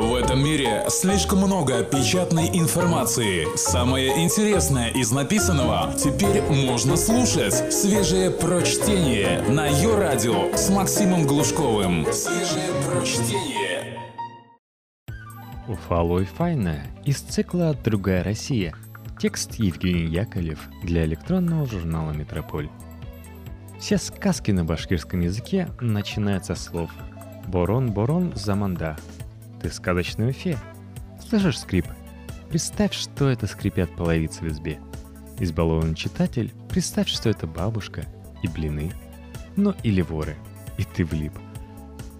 В этом мире слишком много печатной информации. Самое интересное из написанного теперь можно слушать. Свежее прочтение на ее радио с Максимом Глушковым. Свежее прочтение. Уфалой Файна из цикла «Другая Россия». Текст Евгений Яковлев для электронного журнала «Метрополь». Все сказки на башкирском языке начинаются с слов «Борон-борон заманда», ты сказочная фея. Слышишь скрип? Представь, что это скрипят половицы в избе. Избалованный читатель, представь, что это бабушка и блины. Ну или воры, и ты влип.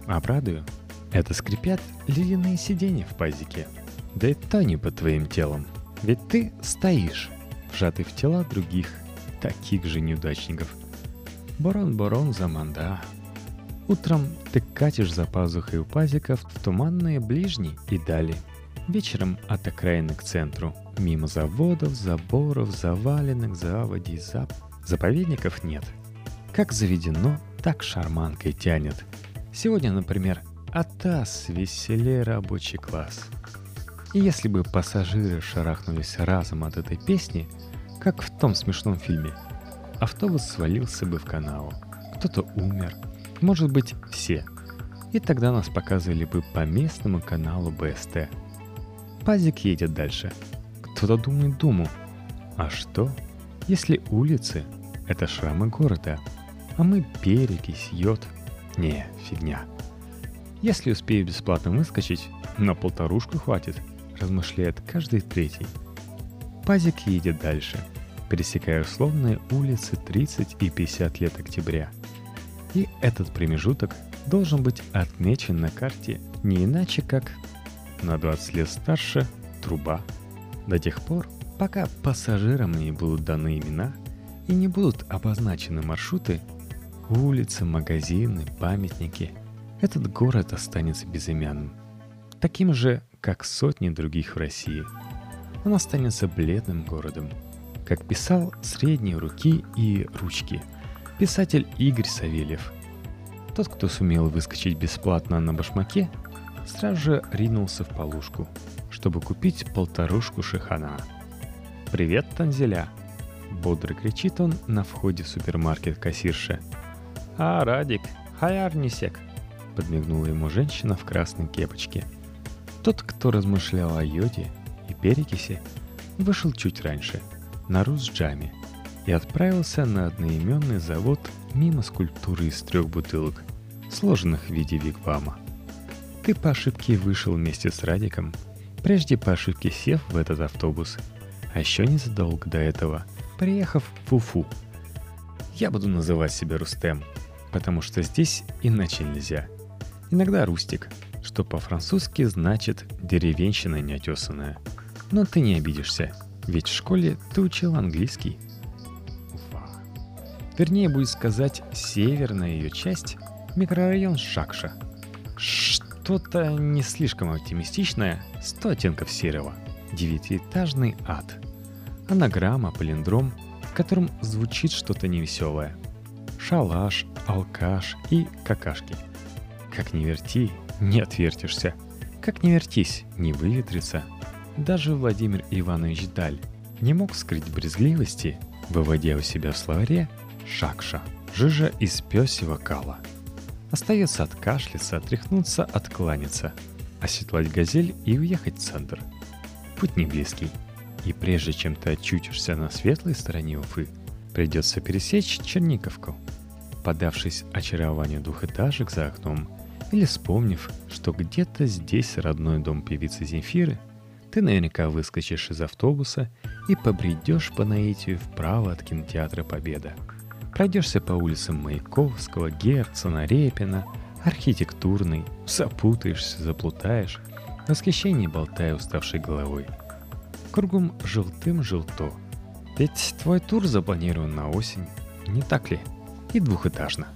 Обрадую, это скрипят ледяные сиденья в пазике. Да и то не под твоим телом. Ведь ты стоишь, вжатый в тела других, таких же неудачников. Борон-борон заманда, Утром ты катишь за пазухой у пазиков в туманные ближние и дали. Вечером от окраины к центру. Мимо заводов, заборов, заваленных, заводей, зап... Заповедников нет. Как заведено, так шарманкой тянет. Сегодня, например, Атас веселее рабочий класс. И если бы пассажиры шарахнулись разом от этой песни, как в том смешном фильме, автобус свалился бы в канаву. Кто-то умер, может быть, все. И тогда нас показывали бы по местному каналу БСТ. Пазик едет дальше. Кто-то думает думу. А что, если улицы — это шрамы города, а мы перекись, йод? Не, фигня. Если успею бесплатно выскочить, на полторушку хватит, размышляет каждый третий. Пазик едет дальше, пересекая условные улицы 30 и 50 лет октября — и этот промежуток должен быть отмечен на карте не иначе как на 20 лет старше труба. До тех пор, пока пассажирам не будут даны имена и не будут обозначены маршруты, улицы, магазины, памятники, этот город останется безымянным. Таким же, как сотни других в России. Он останется бледным городом, как писал средние руки и ручки – Писатель Игорь Савельев. Тот, кто сумел выскочить бесплатно на башмаке, сразу же ринулся в полушку, чтобы купить полторушку шихана. «Привет, Танзеля!» Бодро кричит он на входе в супермаркет кассирше. «А, Радик, хаярнисек!» Подмигнула ему женщина в красной кепочке. Тот, кто размышлял о йоде и перекиси, вышел чуть раньше, на Русджаме, и отправился на одноименный завод мимо скульптуры из трех бутылок, сложенных в виде вигвама. Ты по ошибке вышел вместе с Радиком, прежде по ошибке сев в этот автобус, а еще незадолго до этого, приехав в Уфу. Я буду называть себя Рустем, потому что здесь иначе нельзя. Иногда Рустик, что по-французски значит «деревенщина неотесанная». Но ты не обидишься, ведь в школе ты учил английский – Вернее, будет сказать, северная ее часть – микрорайон Шакша. Что-то не слишком оптимистичное, 100 оттенков серого. Девятиэтажный ад. Анаграмма, палиндром, в котором звучит что-то невеселое. Шалаш, алкаш и какашки. Как не верти, не отвертишься. Как не вертись, не выветрится. Даже Владимир Иванович Даль не мог скрыть брезгливости, выводя у себя в словаре Шакша, жижа из пёсьего кала. Остается откашляться, отряхнуться, откланяться, оседлать газель и уехать в центр. Путь не близкий. И прежде чем ты очутишься на светлой стороне Уфы, придется пересечь Черниковку. Подавшись очарованию двухэтажек за окном, или вспомнив, что где-то здесь родной дом певицы Земфиры, ты наверняка выскочишь из автобуса и побредешь по наитию вправо от кинотеатра «Победа», Пройдешься по улицам Маяковского, Герцена, Репина, архитектурный, запутаешься, заплутаешь, в восхищении болтая уставшей головой. Кругом желтым-желто. Ведь твой тур запланирован на осень, не так ли? И двухэтажно.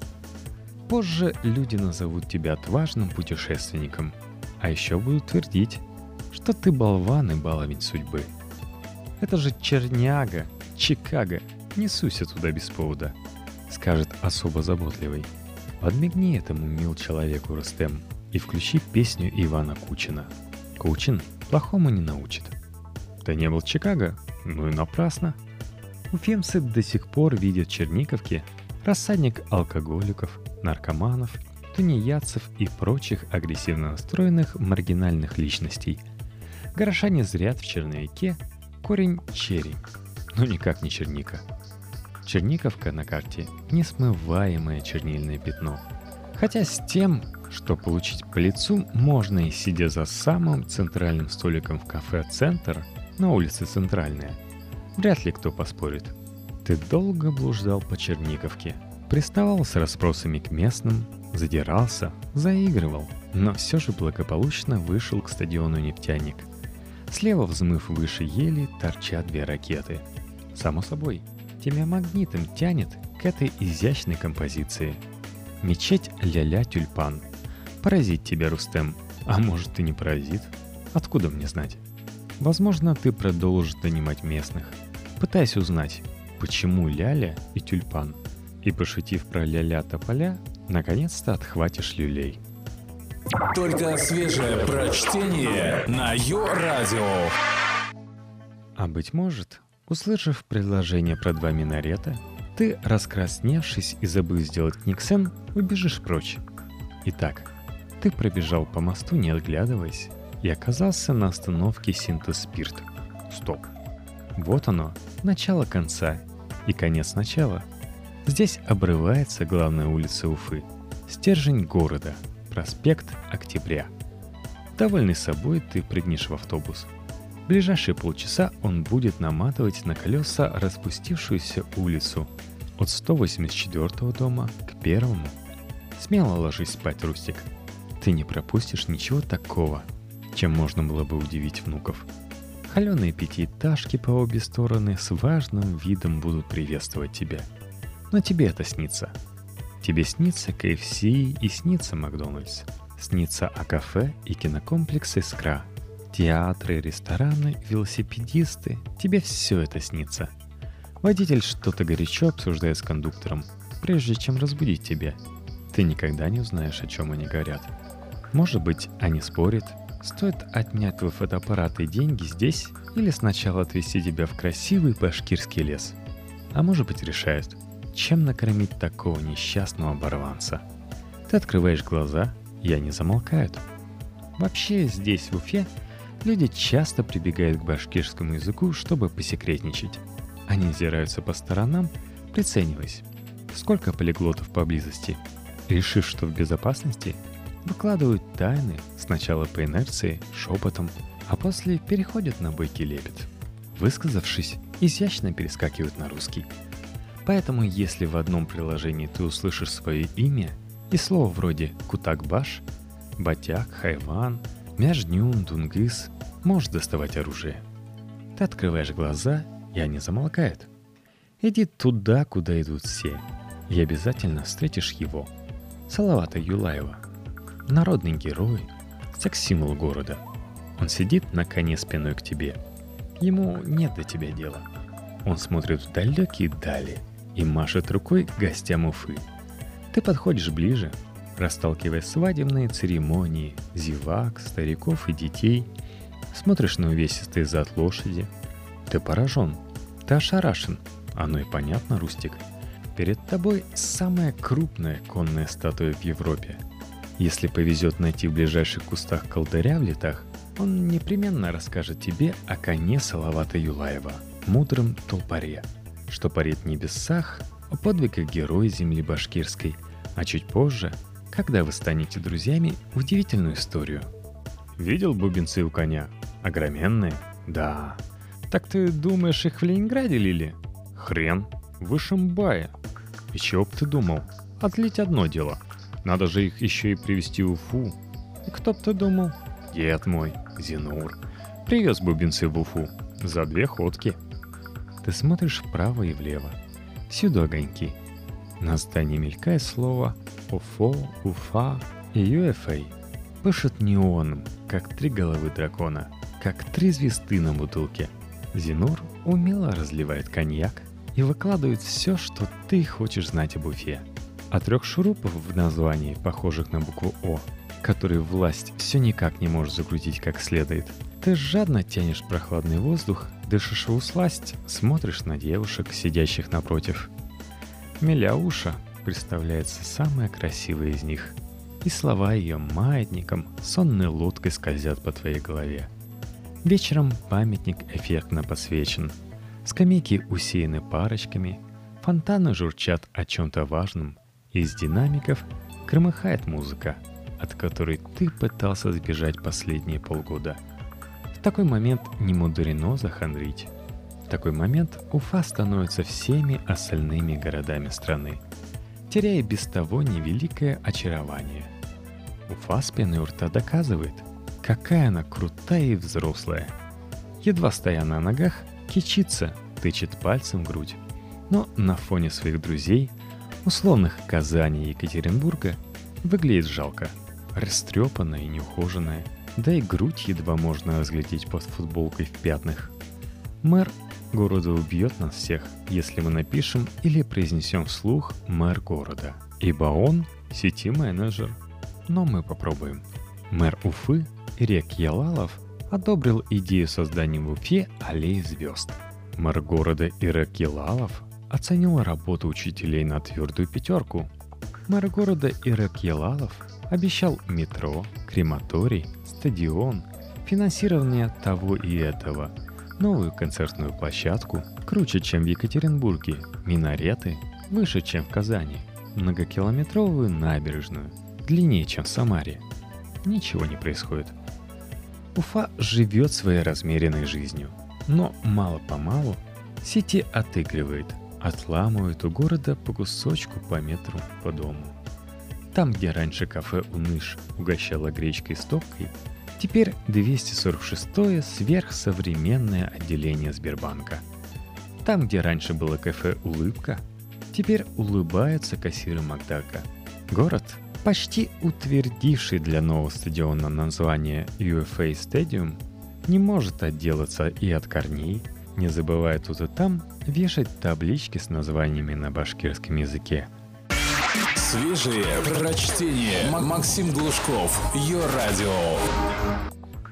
Позже люди назовут тебя отважным путешественником, а еще будут твердить, что ты болван и баловень судьбы. Это же Черняга, Чикаго, не суйся туда без повода — скажет особо заботливый. Подмигни этому мил человеку, Рустем, и включи песню Ивана Кучина. Скучен, плохому не научит. Ты не был в Чикаго? Ну и напрасно. Уфимцы до сих пор видят Черниковки рассадник алкоголиков, наркоманов, тунеядцев и прочих агрессивно настроенных маргинальных личностей. Горожане зрят в черновике корень черри, но никак не черника. Черниковка на карте – несмываемое чернильное пятно. Хотя с тем, что получить по лицу можно и сидя за самым центральным столиком в кафе «Центр» на улице Центральная. Вряд ли кто поспорит. Ты долго блуждал по Черниковке, приставал с расспросами к местным, задирался, заигрывал, но все же благополучно вышел к стадиону «Нефтяник». Слева взмыв выше ели торчат две ракеты. Само собой, тебя магнитом тянет к этой изящной композиции. Мечеть ля-ля тюльпан – Поразит тебя, Рустем. А может, и не поразит. Откуда мне знать? Возможно, ты продолжишь донимать местных, пытаясь узнать, почему ляля и тюльпан. И пошутив про ля-ля тополя, наконец-то отхватишь люлей. Только свежее прочтение на Йо-Радио. А быть может, услышав предложение про два минарета, ты, раскрасневшись и забыв сделать книгсен, убежишь прочь. Итак, ты пробежал по мосту, не оглядываясь, и оказался на остановке Синтоспирт. Стоп. Вот оно, начало конца и конец начала. Здесь обрывается главная улица Уфы, стержень города, проспект Октября. Довольный собой ты прыгнешь в автобус. В ближайшие полчаса он будет наматывать на колеса распустившуюся улицу от 184 дома к первому. Смело ложись спать, Рустик – ты не пропустишь ничего такого, чем можно было бы удивить внуков. Холеные пятиэтажки по обе стороны с важным видом будут приветствовать тебя. Но тебе это снится. Тебе снится КФС и снится Макдональдс. Снится о кафе и кинокомплекс «Искра». Театры, рестораны, велосипедисты. Тебе все это снится. Водитель что-то горячо обсуждает с кондуктором, прежде чем разбудить тебя. Ты никогда не узнаешь, о чем они говорят. Может быть, они спорят, стоит отнять твой фотоаппарат и деньги здесь или сначала отвезти тебя в красивый башкирский лес. А может быть, решают, чем накормить такого несчастного оборванца. Ты открываешь глаза, и они замолкают. Вообще здесь, в Уфе, люди часто прибегают к башкирскому языку, чтобы посекретничать. Они озираются по сторонам, прицениваясь, сколько полиглотов поблизости. Решив, что в безопасности, выкладывают тайны сначала по инерции, шепотом, а после переходят на бойкий лепет. Высказавшись, изящно перескакивают на русский. Поэтому если в одном приложении ты услышишь свое имя и слово вроде «кутакбаш», «батяк», «хайван», «мяжнюн», «дунгыс», можешь доставать оружие. Ты открываешь глаза, и они замолкают. Иди туда, куда идут все, и обязательно встретишь его. Салавата Юлаева – Народный герой, секс-символ города. Он сидит на коне спиной к тебе. Ему нет до тебя дела. Он смотрит в далекие дали и машет рукой гостям Уфы. Ты подходишь ближе, расталкивая свадебные церемонии, зевак, стариков и детей. Смотришь на увесистый зад лошади. Ты поражен, ты ошарашен. Оно и понятно, Рустик. Перед тобой самая крупная конная статуя в Европе – если повезет найти в ближайших кустах колдыря в летах, он непременно расскажет тебе о коне Салавата Юлаева, мудром толпаре, что парит в небесах, о подвигах героя земли башкирской, а чуть позже, когда вы станете друзьями, удивительную историю. Видел бубенцы у коня? Огроменные? Да. Так ты думаешь, их в Ленинграде лили? Хрен. В Ишимбае. И чего б ты думал? Отлить одно дело — надо же их еще и привезти в Уфу. И кто б ты думал? Дед мой, Зинур. Привез бубенцы в Уфу. За две ходки. Ты смотришь вправо и влево. Всюду огоньки. На здании мелькает слово «Уфо», «Уфа» и «UFA». Пышет неоном, как три головы дракона, как три звезды на бутылке. Зинур умело разливает коньяк и выкладывает все, что ты хочешь знать об Уфе – а трех шурупов в названии, похожих на букву О, который власть все никак не может закрутить как следует. Ты жадно тянешь прохладный воздух, дышишь в усласть, смотришь на девушек, сидящих напротив. Миляуша представляется самая красивая из них. И слова ее маятником, сонной лодкой скользят по твоей голове. Вечером памятник эффектно посвечен. Скамейки усеяны парочками, фонтаны журчат о чем-то важном, из динамиков громыхает музыка, от которой ты пытался сбежать последние полгода. В такой момент не мудрено захандрить. В такой момент Уфа становится всеми остальными городами страны, теряя без того невеликое очарование. Уфа с пеной у рта доказывает, какая она крутая и взрослая. Едва стоя на ногах, кичится, тычет пальцем в грудь. Но на фоне своих друзей, условных Казани и Екатеринбурга, выглядит жалко. Растрепанная и неухоженная, да и грудь едва можно разглядеть под футболкой в пятнах. Мэр города убьет нас всех, если мы напишем или произнесем вслух «мэр города», ибо он — сети-менеджер. Но мы попробуем. Мэр Уфы Ирек Ялалов одобрил идею создания в Уфе аллеи звезд. Мэр города Ирек Ялалов оценил работу учителей на твердую пятерку. Мэр города Ирек Ялалов обещал метро, крематорий, стадион, финансирование того и этого, новую концертную площадку, круче, чем в Екатеринбурге, минареты, выше, чем в Казани, многокилометровую набережную, длиннее, чем в Самаре. Ничего не происходит. Уфа живет своей размеренной жизнью, но мало-помалу сети отыгрывает, отламывает у города по кусочку по метру по дому. Там, где раньше кафе «Уныш» угощало гречкой с топкой, теперь 246-е сверхсовременное отделение Сбербанка. Там, где раньше было кафе «Улыбка», теперь улыбаются кассиры Макдака. Город, почти утвердивший для нового стадиона название UFA Stadium, не может отделаться и от корней, не забывая тут и там вешать таблички с названиями на башкирском языке – Свежие прочтение. Максим Глушков. Ее радио.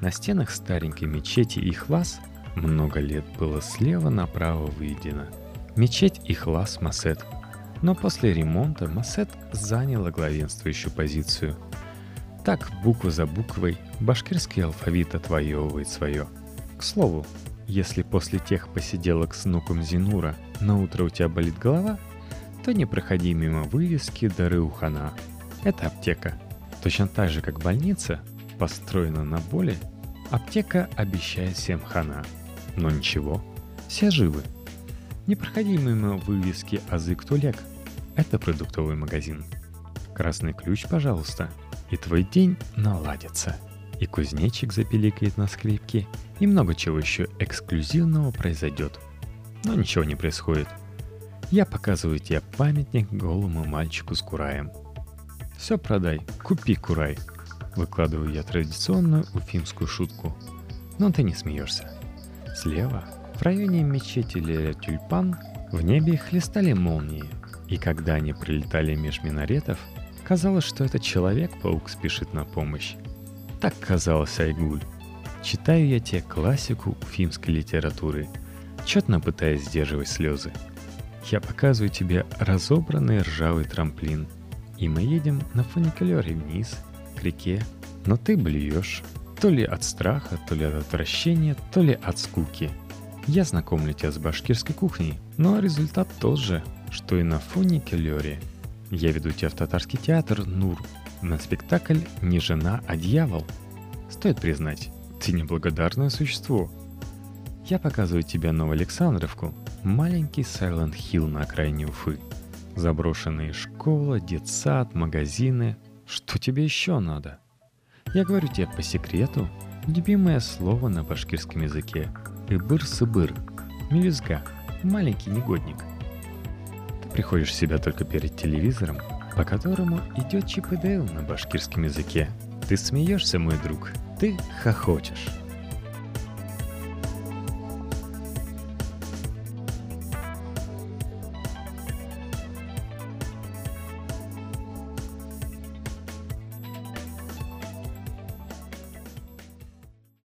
На стенах старенькой мечети Ихлас много лет было слева направо выедено. Мечеть Ихлас Масет. Но после ремонта Масет заняла главенствующую позицию. Так, буква за буквой, башкирский алфавит отвоевывает свое. К слову, если после тех посиделок с внуком Зинура на утро у тебя болит голова, то не проходи мимо вывески «Дары у хана». Это аптека. Точно так же, как больница, построена на боли, аптека обещает всем хана. Но ничего, все живы. Не проходи мимо вывески «Азык Тулек». Это продуктовый магазин. Красный ключ, пожалуйста, и твой день наладится. И кузнечик запеликает на скрипке, и много чего еще эксклюзивного произойдет. Но ничего не происходит – я показываю тебе памятник голому мальчику с кураем. Все продай, купи курай. Выкладываю я традиционную уфимскую шутку. Но ты не смеешься. Слева, в районе мечети Леля Тюльпан, в небе хлестали молнии. И когда они прилетали меж минаретов, казалось, что этот человек-паук спешит на помощь. Так казалось Айгуль. Читаю я тебе классику уфимской литературы, четно пытаясь сдерживать слезы – я показываю тебе разобранный ржавый трамплин. И мы едем на фуникулере вниз, к реке. Но ты блюешь. То ли от страха, то ли от отвращения, то ли от скуки. Я знакомлю тебя с башкирской кухней, но результат тот же, что и на фуникулере. Я веду тебя в татарский театр «Нур», на спектакль «Не жена, а дьявол». Стоит признать, ты неблагодарное существо. Я показываю тебе Новоалександровку, Маленький Сайлент Хилл на окраине Уфы. Заброшенные школа, детсад, магазины. Что тебе еще надо? Я говорю тебе по секрету, любимое слово на башкирском языке. Ибыр-сыбыр. Мелюзга. Маленький негодник. Ты приходишь в себя только перед телевизором, по которому идет Чип и Дейл на башкирском языке. Ты смеешься, мой друг. Ты хохочешь.